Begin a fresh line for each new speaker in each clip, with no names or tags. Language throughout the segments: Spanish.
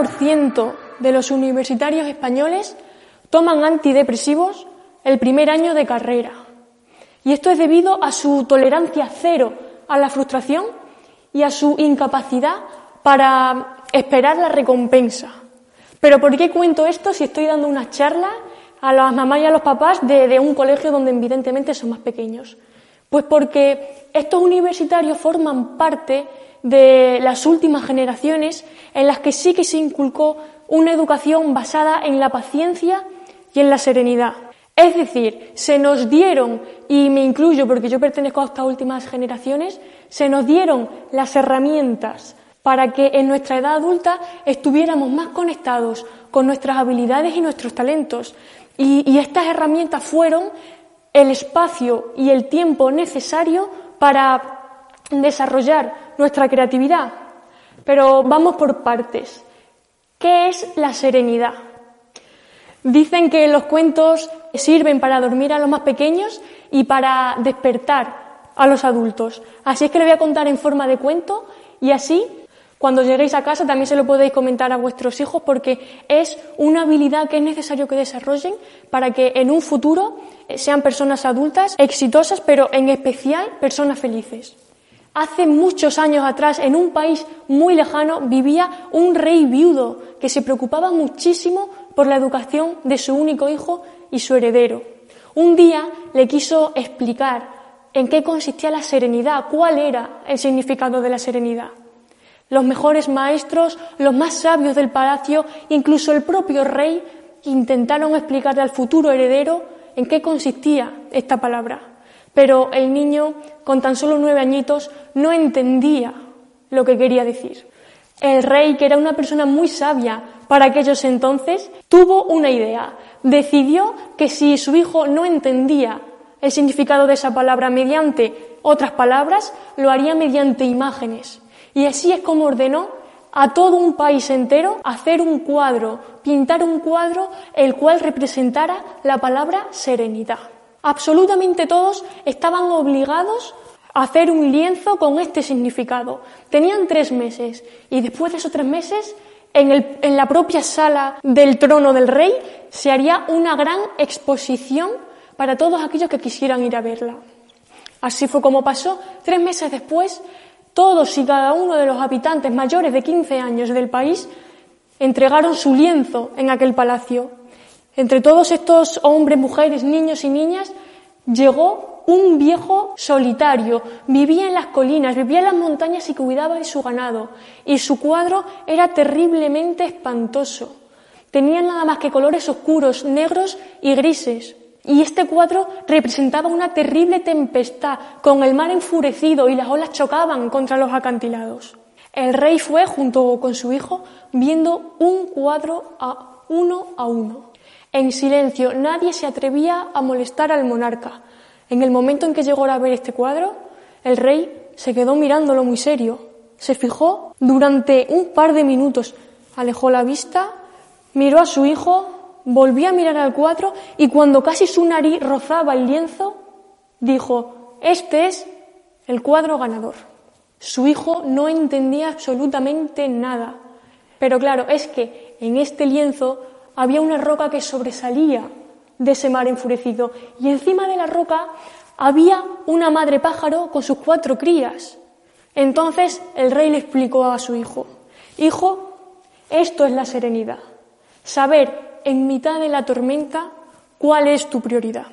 el 30% de los universitarios españoles toman antidepresivos el primer año de carrera. Y esto es debido a su tolerancia cero a la frustración y a su incapacidad para esperar la recompensa. Pero ¿por qué cuento esto si estoy dando una charla a las mamás y a los papás de, de un colegio donde evidentemente son más pequeños? Pues porque estos universitarios forman parte de las últimas generaciones en las que sí que se inculcó una educación basada en la paciencia y en la serenidad. Es decir, se nos dieron, y me incluyo porque yo pertenezco a estas últimas generaciones, se nos dieron las herramientas para que en nuestra edad adulta estuviéramos más conectados con nuestras habilidades y nuestros talentos. Y, y estas herramientas fueron el espacio y el tiempo necesario para desarrollar nuestra creatividad. Pero vamos por partes. ¿Qué es la serenidad? Dicen que los cuentos sirven para dormir a los más pequeños y para despertar a los adultos. Así es que le voy a contar en forma de cuento y así cuando lleguéis a casa también se lo podéis comentar a vuestros hijos porque es una habilidad que es necesario que desarrollen para que en un futuro sean personas adultas exitosas, pero en especial personas felices. Hace muchos años atrás, en un país muy lejano, vivía un rey viudo que se preocupaba muchísimo por la educación de su único hijo y su heredero. Un día le quiso explicar en qué consistía la serenidad, cuál era el significado de la serenidad. Los mejores maestros, los más sabios del palacio, incluso el propio rey, intentaron explicarle al futuro heredero en qué consistía esta palabra. Pero el niño, con tan solo nueve añitos, no entendía lo que quería decir. El rey, que era una persona muy sabia para aquellos entonces, tuvo una idea. Decidió que si su hijo no entendía el significado de esa palabra mediante otras palabras, lo haría mediante imágenes. Y así es como ordenó a todo un país entero hacer un cuadro, pintar un cuadro el cual representara la palabra serenidad. Absolutamente todos estaban obligados a hacer un lienzo con este significado. Tenían tres meses y después de esos tres meses, en, en la propia sala del trono del rey, se haría una gran exposición para todos aquellos que quisieran ir a verla. Así fue como pasó. Tres meses después, todos y cada uno de los habitantes mayores de 15 años del país entregaron su lienzo en aquel palacio. Entre todos estos hombres, mujeres, niños y niñas, llegó un viejo solitario, vivía en las colinas, vivía en las montañas y cuidaba de su ganado, y su cuadro era terriblemente espantoso. Tenía nada más que colores oscuros, negros y grises. Y este cuadro representaba una terrible tempestad, con el mar enfurecido y las olas chocaban contra los acantilados. El rey fue, junto con su hijo, viendo un cuadro a uno a uno. En silencio, nadie se atrevía a molestar al monarca. En el momento en que llegó a ver este cuadro, el rey se quedó mirándolo muy serio. Se fijó durante un par de minutos, alejó la vista, miró a su hijo, volvió a mirar al cuadro y cuando casi su nariz rozaba el lienzo, dijo, este es el cuadro ganador. Su hijo no entendía absolutamente nada. Pero claro, es que en este lienzo había una roca que sobresalía de ese mar enfurecido y encima de la roca había una madre pájaro con sus cuatro crías. Entonces el rey le explicó a su hijo, Hijo, esto es la serenidad, saber en mitad de la tormenta cuál es tu prioridad.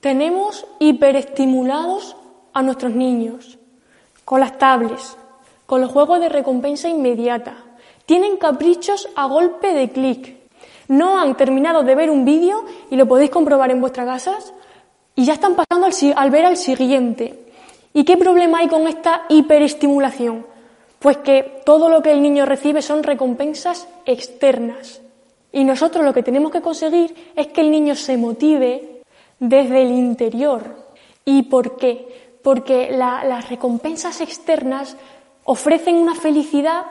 Tenemos hiperestimulados a nuestros niños con las tablets, con los juegos de recompensa inmediata. Tienen caprichos a golpe de clic. No han terminado de ver un vídeo y lo podéis comprobar en vuestras casas y ya están pasando al, ver al siguiente. ¿Y qué problema hay con esta hiperestimulación? Pues que todo lo que el niño recibe son recompensas externas. Y nosotros lo que tenemos que conseguir es que el niño se motive desde el interior. ¿Y por qué? Porque las recompensas externas ofrecen una felicidad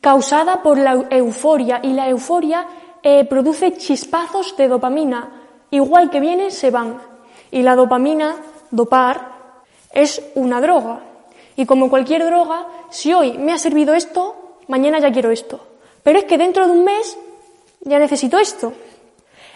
causada por la euforia y la euforia eh, produce chispazos de dopamina. Igual que vienen, se van. Y la dopamina, dopar, es una droga. Y como cualquier droga, si hoy me ha servido esto, mañana ya quiero esto. Pero es que dentro de un mes ya necesito esto.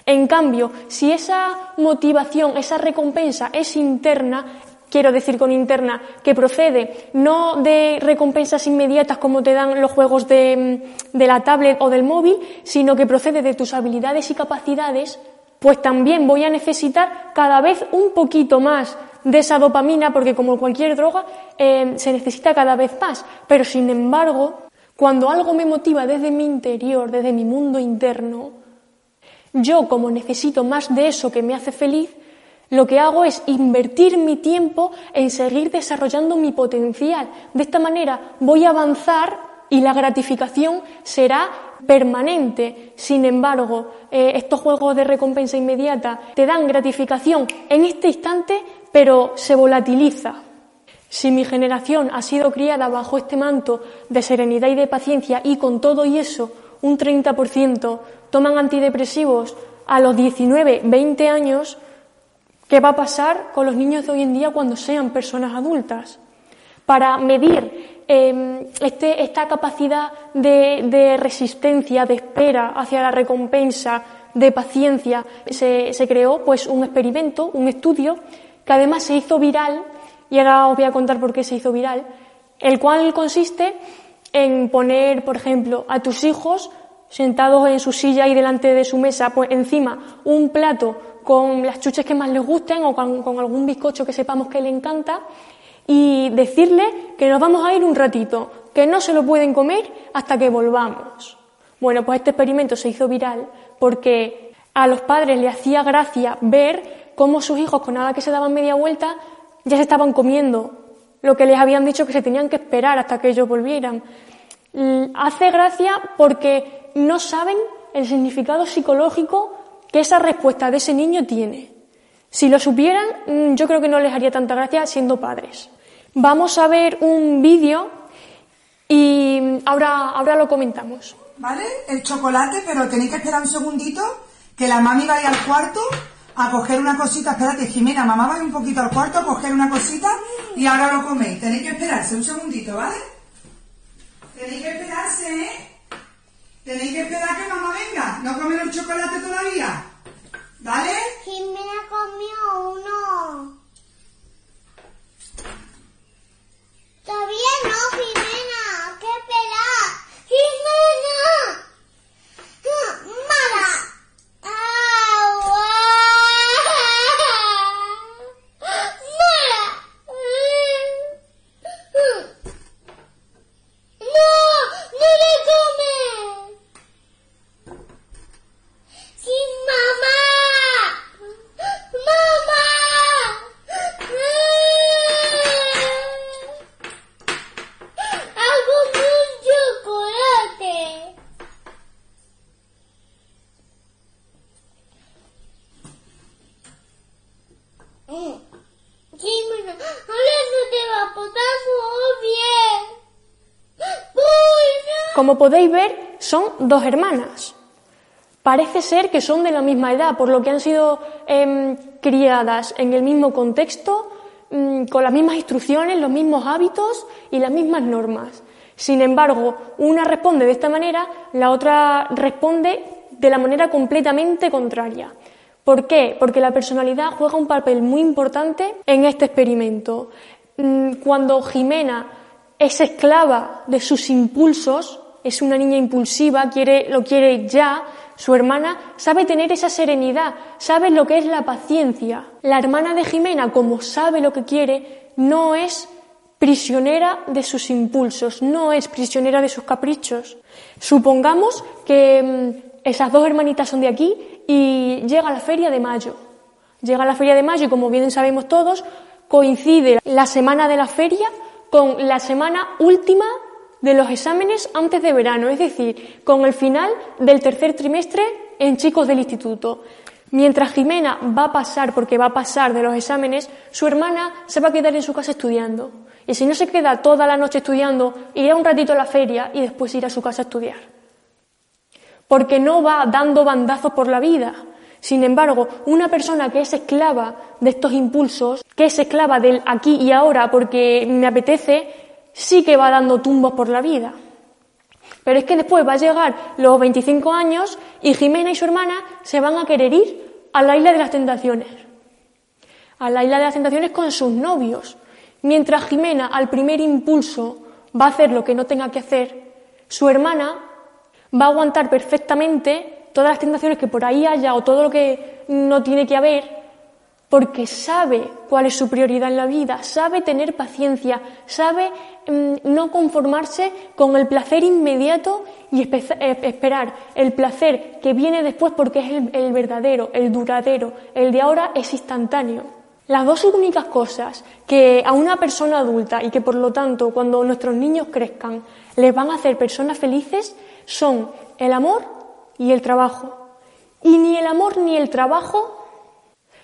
En cambio, si esa motivación, esa recompensa es interna, quiero decir con interna, que procede no de recompensas inmediatas como te dan los juegos de, de, la tablet o del móvil, sino que procede de tus habilidades y capacidades, pues también voy a necesitar cada vez un poquito más de esa dopamina, porque como cualquier droga, eh, se necesita cada vez más. Pero sin embargo, cuando algo me motiva desde mi interior, desde mi mundo interno, yo como necesito más de eso que me hace feliz, lo que hago es invertir mi tiempo en seguir desarrollando mi potencial. De esta manera voy a avanzar y la gratificación será permanente. Sin embargo, eh, estos juegos de recompensa inmediata te dan gratificación en este instante, pero se volatiliza. Si mi generación ha sido criada bajo este manto de serenidad y de paciencia y con todo y eso un 30% toman antidepresivos a los 19, 20 años, ¿qué va a pasar con los niños de hoy en día cuando sean personas adultas? Para medir em, este, esta capacidad de, de, resistencia, de espera hacia la recompensa, de paciencia, se, se creó pues un experimento, un estudio, que además se hizo viral, y ahora os voy a contar por qué se hizo viral, el cual consiste en poner, por ejemplo, a tus hijos sentados en su silla y delante de su mesa, pues encima un plato con las chuches que más les gusten o con, algún bizcocho que sepamos que le encanta y decirle que nos vamos a ir un ratito, que no se lo pueden comer hasta que volvamos. Bueno, pues este experimento se hizo viral porque a los padres le hacía gracia ver cómo sus hijos, con nada que se daban media vuelta, ya se estaban comiendo lo que les habían dicho que se tenían que esperar hasta que ellos volvieran. Hace gracia porque no saben el significado psicológico que esa respuesta de ese niño tiene. Si lo supieran, mm, yo creo que no les haría tanta gracia siendo padres. Vamos a ver un vídeo y ahora, ahora lo comentamos.
¿Vale? El chocolate, pero tenéis que esperar un segundito, que la mami vaya al cuarto a coger una cosita. Espérate, Jimena, mamá vaya un poquito al cuarto a coger una cosita y ahora lo coméis. Tenéis que esperarse un segundito, ¿vale? Tenéis que esperarse, ¿eh? Tenéis que esperar que mamá venga. ¿No comen el chocolate todavía? ¿Vale?
Jimena comió uno.
Como podéis ver, son dos hermanas. Parece ser que son de la misma edad, por lo que han sido em, criadas en el mismo contexto, mm, con las mismas instrucciones, los mismos hábitos y las mismas normas. Sin embargo, una responde de esta manera, la otra responde de la manera completamente contraria. ¿Por qué? Porque la personalidad juega un papel muy importante en este experimento. Mm, cuando Jimena es esclava de sus impulsos, es una niña impulsiva, quiere, lo quiere ya, su hermana sabe tener esa serenidad, sabe lo que es la paciencia. La hermana de Jimena, como sabe lo que quiere, no es prisionera de sus impulsos, no es prisionera de sus caprichos. Supongamos que mm, esas dos hermanitas son de aquí y llega la feria de mayo. Llega la feria de mayo y como bien sabemos todos, coincide la semana de la feria con la semana última de los exámenes antes de verano, es decir, con el final del tercer trimestre en chicos del instituto. Mientras Jimena va a pasar, porque va a pasar de los exámenes, su hermana se va a quedar en su casa estudiando. Y si no se queda toda la noche estudiando, irá un ratito a la feria y después irá a su casa a estudiar. Porque no va dando bandazos por la vida. Sin embargo, una persona que es esclava de estos impulsos, que es esclava del aquí y ahora porque me apetece, sí que va dando tumbos por la vida. Pero es que después va a llegar los 25 años y Jimena y su hermana se van a querer ir a la isla de las tentaciones. A la isla de las tentaciones con sus novios. Mientras Jimena, al primer impulso, va a hacer lo que no tenga que hacer, su hermana va a aguantar perfectamente todas las tentaciones que por ahí haya o todo lo que no tiene que haber porque sabe cuál es su prioridad en la vida, sabe tener paciencia, sabe mm, no conformarse con el placer inmediato y esperar el placer que viene después porque es el, verdadero, el duradero, el de ahora es instantáneo. Las dos únicas cosas que a una persona adulta y que por lo tanto cuando nuestros niños crezcan les van a hacer personas felices son el amor y el trabajo. Y ni el amor ni el trabajo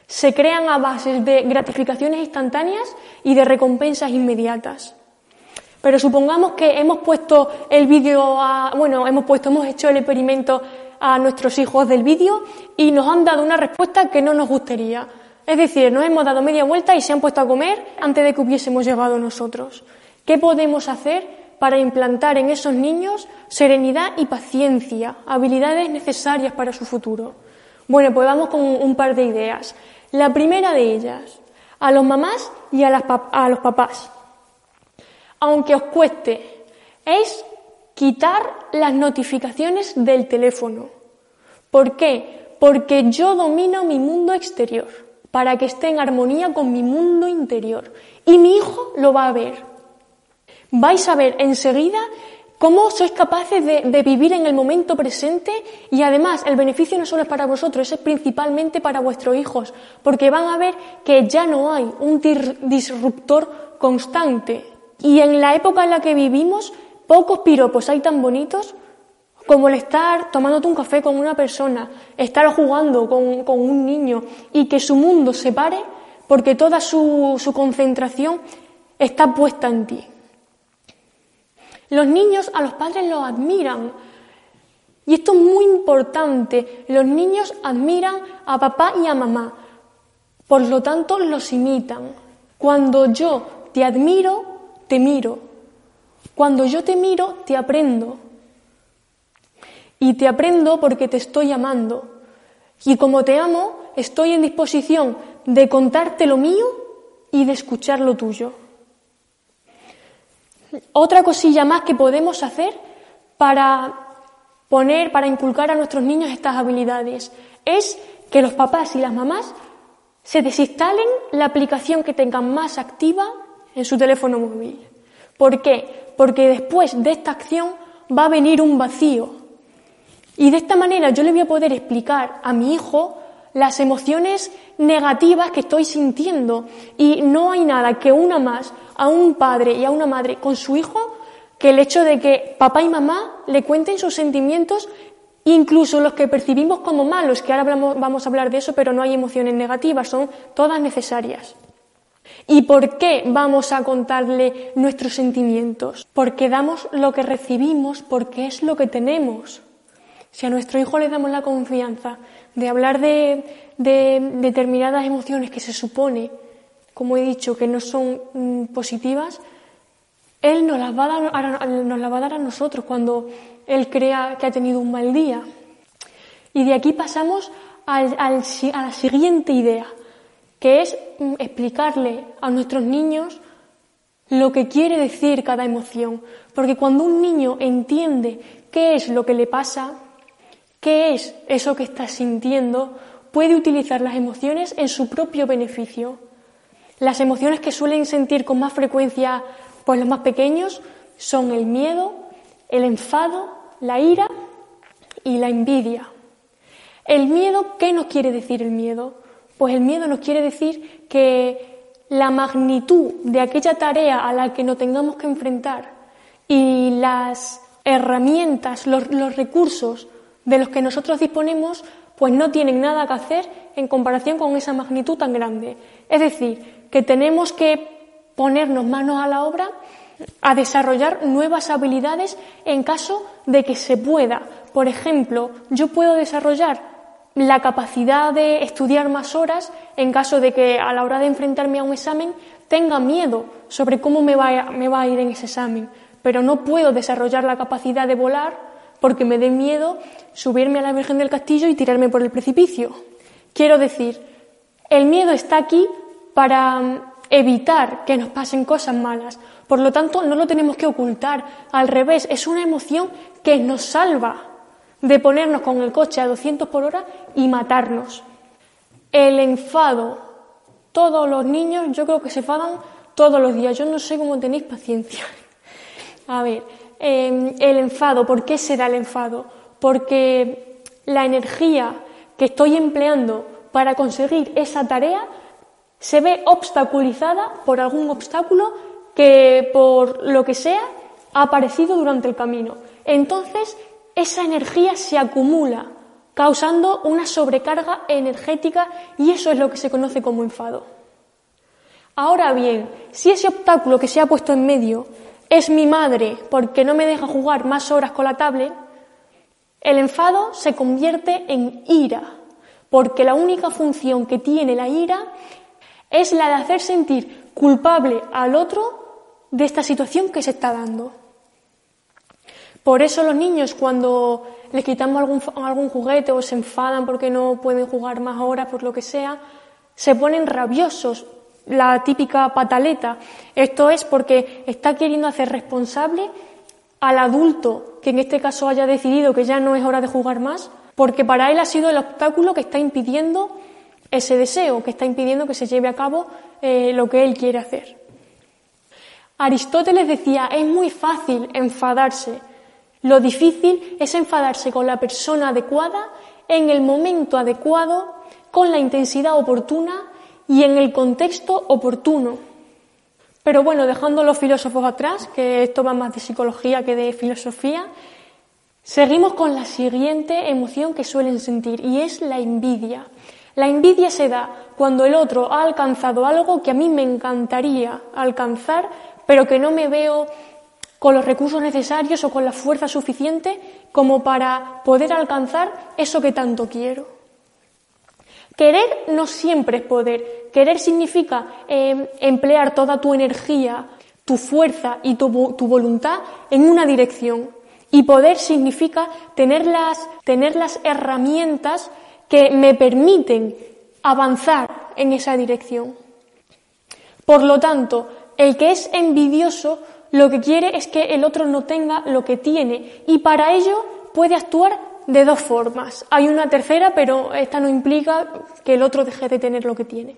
se crean a base de gratificaciones instantáneas y de recompensas inmediatas. Pero supongamos que hemos puesto el vídeo a, bueno, hemos puesto, hemos hecho el experimento a nuestros hijos del vídeo y nos han dado una respuesta que no nos gustaría. Es decir, nos hemos dado media vuelta y se han puesto a comer antes de que hubiésemos llegado nosotros. ¿Qué podemos hacer para implantar en esos niños serenidad y paciencia, habilidades necesarias para su futuro? Bueno, pues vamos con un par de ideas. La primera de ellas, a los mamás y a, los papás. Aunque os cueste, es quitar las notificaciones del teléfono. ¿Por qué? Porque yo domino mi mundo exterior, para que esté en armonía con mi mundo interior. Y mi hijo lo va a ver. Vais a ver enseguida cómo sois capaces de, vivir en el momento presente y además el beneficio no solo es para vosotros, es principalmente para vuestros hijos, porque van a ver que ya no hay un disruptor constante. Y en la época en la que vivimos, pocos piropos hay tan bonitos como el estar tomándote un café con una persona, estar jugando con, un niño y que su mundo se pare porque toda su concentración está puesta en ti. Los niños a los padres los admiran. Y esto es muy importante. Los niños admiran a papá y a mamá. Por lo tanto, los imitan. Cuando yo te admiro, te miro. Cuando yo te miro, te aprendo. Y te aprendo porque te estoy amando. Y como te amo, estoy en disposición de contarte lo mío y de escuchar lo tuyo. Otra cosilla más que podemos hacer para poner, para inculcar a nuestros niños estas habilidades, es que los papás y las mamás se desinstalen la aplicación que tengan más activa en su teléfono móvil. ¿Por qué? Porque después de esta acción va a venir un vacío. Y de esta manera yo le voy a poder explicar a mi hijo las emociones negativas que estoy sintiendo. Y no hay nada que una más a un padre y a una madre con su hijo que el hecho de que papá y mamá le cuenten sus sentimientos, incluso los que percibimos como malos, que ahora vamos a hablar de eso, pero no hay emociones negativas, son todas necesarias. ¿Y por qué vamos a contarle nuestros sentimientos? Porque damos lo que recibimos, porque es lo que tenemos. Si a nuestro hijo le damos la confianza de hablar de, determinadas emociones que se supone, como he dicho, que no son mm, positivas, Él nos las, va a dar, nos las va a dar a nosotros cuando Él crea que ha tenido un mal día. Y de aquí pasamos al, a la siguiente idea, que es mm, explicarle a nuestros niños lo que quiere decir cada emoción. Porque cuando un niño entiende qué es lo que le pasa, qué es eso que está sintiendo, puede utilizar las emociones en su propio beneficio. Las emociones que suelen sentir con más frecuencia pues los más pequeños son el miedo, el enfado, la ira y la envidia. El miedo, ¿qué nos quiere decir el miedo? Pues el miedo nos quiere decir que la magnitud de aquella tarea a la que nos tengamos que enfrentar y las herramientas, los, los recursos de los que nosotros disponemos, pues no tienen nada que hacer en comparación con esa magnitud tan grande. Es decir, que tenemos que ponernos manos a la obra a desarrollar nuevas habilidades en caso de que se pueda. Por ejemplo, yo puedo desarrollar la capacidad de estudiar más horas en caso de que a la hora de enfrentarme a un examen tenga miedo sobre cómo me va a, ir en ese examen. pero no puedo desarrollar la capacidad de volar porque me dé miedo subirme a la Virgen del Castillo y tirarme por el precipicio. Quiero decir, el miedo está aquí para mm, evitar que nos pasen cosas malas. Por lo tanto, no lo tenemos que ocultar. Al revés, es una emoción que nos salva de ponernos con el coche a 200 por hora y matarnos. El enfado. Todos los niños yo creo que se enfadan todos los días. Yo no sé cómo tenéis paciencia. A ver, em, el enfado. ¿Por qué se da el enfado? Porque la energía que estoy empleando para conseguir esa tarea se ve obstaculizada por algún obstáculo que, por lo que sea, ha aparecido durante el camino. Entonces, esa energía se acumula, causando una sobrecarga energética y eso es lo que se conoce como enfado. Ahora bien, si ese obstáculo que se ha puesto en medio es mi madre porque no me deja jugar más horas con la tablet, el enfado se convierte en ira, porque la única función que tiene la ira es la de hacer sentir culpable al otro de esta situación que se está dando. Por eso los niños cuando les quitamos algún, juguete o se enfadan porque no pueden jugar más horas por lo que sea, se ponen rabiosos, la típica pataleta. Esto es porque está queriendo hacer responsable al adulto que en este caso haya decidido que ya no es hora de jugar más, porque para él ha sido el obstáculo que está impidiendo ese deseo, que está impidiendo que se lleve a cabo eh, lo que él quiere hacer. Aristóteles decía, es muy fácil enfadarse, lo difícil es enfadarse con la persona adecuada, en el momento adecuado, con la intensidad oportuna y en el contexto oportuno. Pero bueno, dejando los filósofos atrás, que esto va más de psicología que de filosofía, seguimos con la siguiente emoción que suelen sentir y es la envidia. La envidia se da cuando el otro ha alcanzado algo que a mí me encantaría alcanzar, pero que no me veo con los recursos necesarios o con la fuerza suficiente como para poder alcanzar eso que tanto quiero. Querer no siempre es poder. Querer significa em, emplear toda tu energía, tu fuerza y tu, voluntad en una dirección. Y poder significa tener las, tener las herramientas que me permiten avanzar en esa dirección. Por lo tanto, el que es envidioso lo que quiere es que el otro no tenga lo que tiene y para ello puede actuar de dos formas. Hay una tercera, pero esta no implica que el otro deje de tener lo que tiene.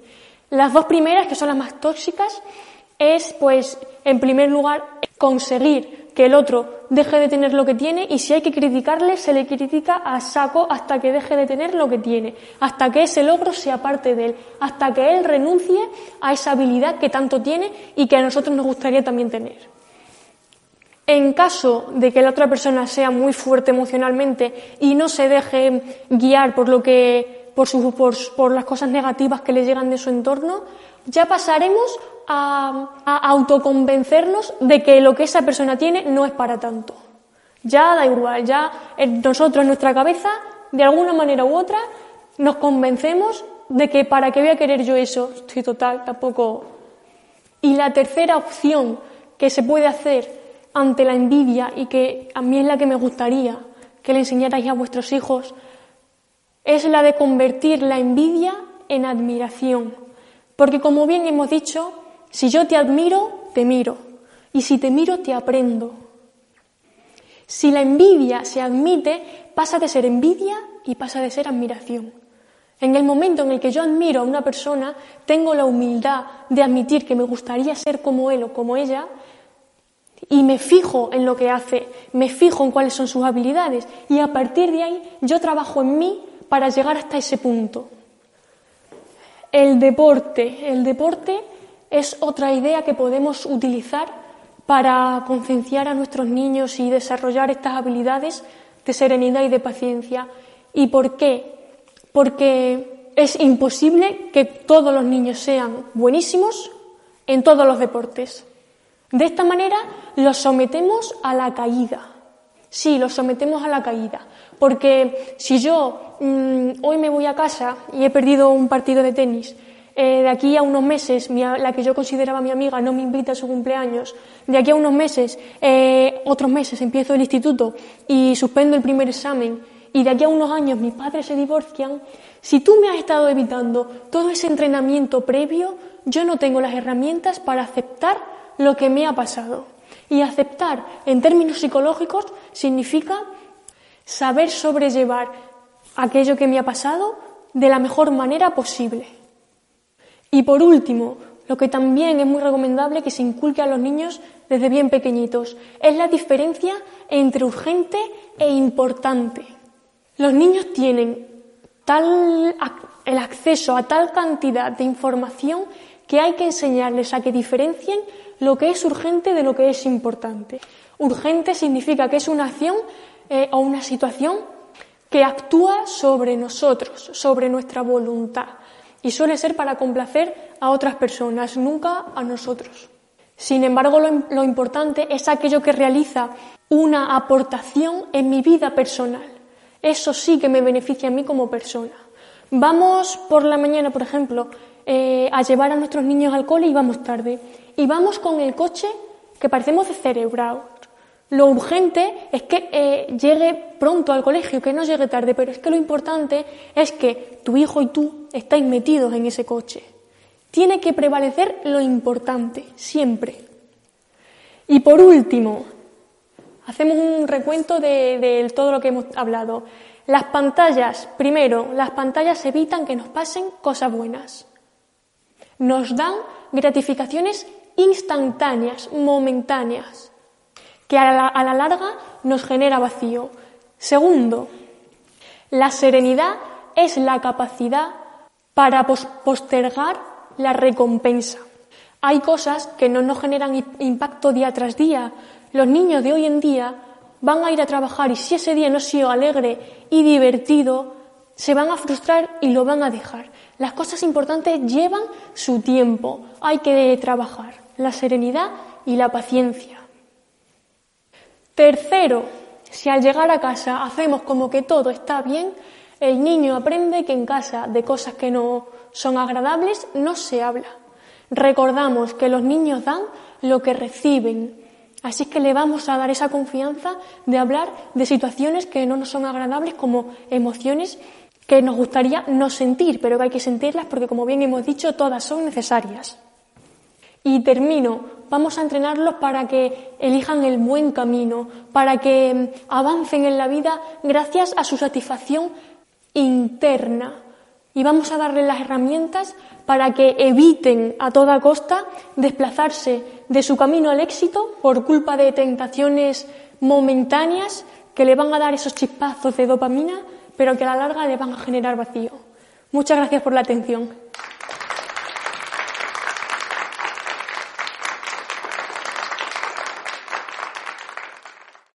Las dos primeras, que son las más tóxicas, es, pues, en primer lugar, conseguir que el otro deje de tener lo que tiene y si hay que criticarle, se le critica a saco hasta que deje de tener lo que tiene, hasta que ese logro sea parte de él, hasta que él renuncie a esa habilidad que tanto tiene y que a nosotros nos gustaría también tener. En caso de que la otra persona sea muy fuerte emocionalmente y no se deje guiar por lo que por, por, las cosas negativas que le llegan de su entorno, ya pasaremos a, a autoconvencernos de que lo que esa persona tiene no es para tanto. Ya da igual, ya nosotros en nuestra cabeza, de alguna manera u otra, nos convencemos de que para qué voy a querer yo eso, estoy total, tampoco. Y la tercera opción que se puede hacer ante la envidia y que a mí es la que me gustaría que le enseñarais a vuestros hijos, es la de convertir la envidia en admiración. Porque como bien hemos dicho, si yo te admiro, te miro. Y si te miro, te aprendo. Si la envidia se admite, pasa de ser envidia y pasa de ser admiración. En el momento en el que yo admiro a una persona, tengo la humildad de admitir que me gustaría ser como él o como ella y me fijo en lo que hace, me fijo en cuáles son sus habilidades y a partir de ahí yo trabajo en mí para llegar hasta ese punto. El deporte, el deporte es otra idea que podemos utilizar para concienciar a nuestros niños y desarrollar estas habilidades de serenidad y de paciencia. ¿Y por qué? Porque es imposible que todos los niños sean buenísimos en todos los deportes. De esta manera los sometemos a la caída. Sí, los sometemos a la caída. Porque si yo mm, hoy me voy a casa y he perdido un partido de tenis eh, de aquí a unos meses la que yo consideraba mi amiga no me invita a su cumpleaños, de aquí a unos meses, eh, otros meses empiezo el instituto y suspendo el primer examen y de aquí a unos años mis padres se divorcian, si tú me has estado evitando todo ese entrenamiento previo, yo no tengo las herramientas para aceptar lo que me ha pasado. Y aceptar en términos psicológicos significa saber sobrellevar aquello que me ha pasado de la mejor manera posible. Y por último, lo que también es muy recomendable que se inculque a los niños desde bien pequeñitos, es la diferencia entre urgente e importante. Los niños tienen tal, el acceso a tal cantidad de información que hay que enseñarles a que diferencien lo que es urgente de lo que es importante. Urgente significa que es una acción eh, o una situación que actúa sobre nosotros, sobre nuestra voluntad, y suele ser para complacer a otras personas, nunca a nosotros. Sin embargo, lo, importante es aquello que realiza una aportación en mi vida personal. Eso sí que me beneficia a mí como persona. Vamos por la mañana, por ejemplo, eh, a llevar a nuestros niños al cole y vamos tarde. Y vamos con el coche que parecemos descerebrados. Lo urgente es que eh, llegue pronto al colegio, que no llegue tarde, pero es que lo importante es que tu hijo y tú estáis metidos en ese coche. Tiene que prevalecer lo importante, siempre. Y por último, hacemos un recuento de todo lo que hemos hablado. Las pantallas, primero, las pantallas evitan que nos pasen cosas buenas. Nos dan gratificaciones instantáneas, momentáneas que a la, larga nos genera vacío. Segundo, la serenidad es la capacidad para postergar la recompensa. Hay cosas que no nos generan impacto día tras día. Los niños de hoy en día van a ir a trabajar y si ese día no ha sido alegre y divertido, se van a frustrar y lo van a dejar. Las cosas importantes llevan su tiempo, hay que trabajar. La serenidad y la paciencia. Tercero, si al llegar a casa hacemos como que todo está bien, el niño aprende que en casa de cosas que no son agradables no se habla. Recordamos que los niños dan lo que reciben, así que le vamos a dar esa confianza de hablar de situaciones que no nos son agradables como emociones que nos gustaría no sentir, pero que hay que sentirlas porque, como bien hemos dicho, todas son necesarias. Y termino, vamos a entrenarlos para que elijan el buen camino, para que mm, avancen en la vida gracias a su satisfacción interna. Y vamos a darles las herramientas para que eviten a toda costa desplazarse de su camino al éxito por culpa de tentaciones momentáneas que le van a dar esos chispazos de dopamina, pero que a la larga le van a generar vacío. Muchas gracias por la atención.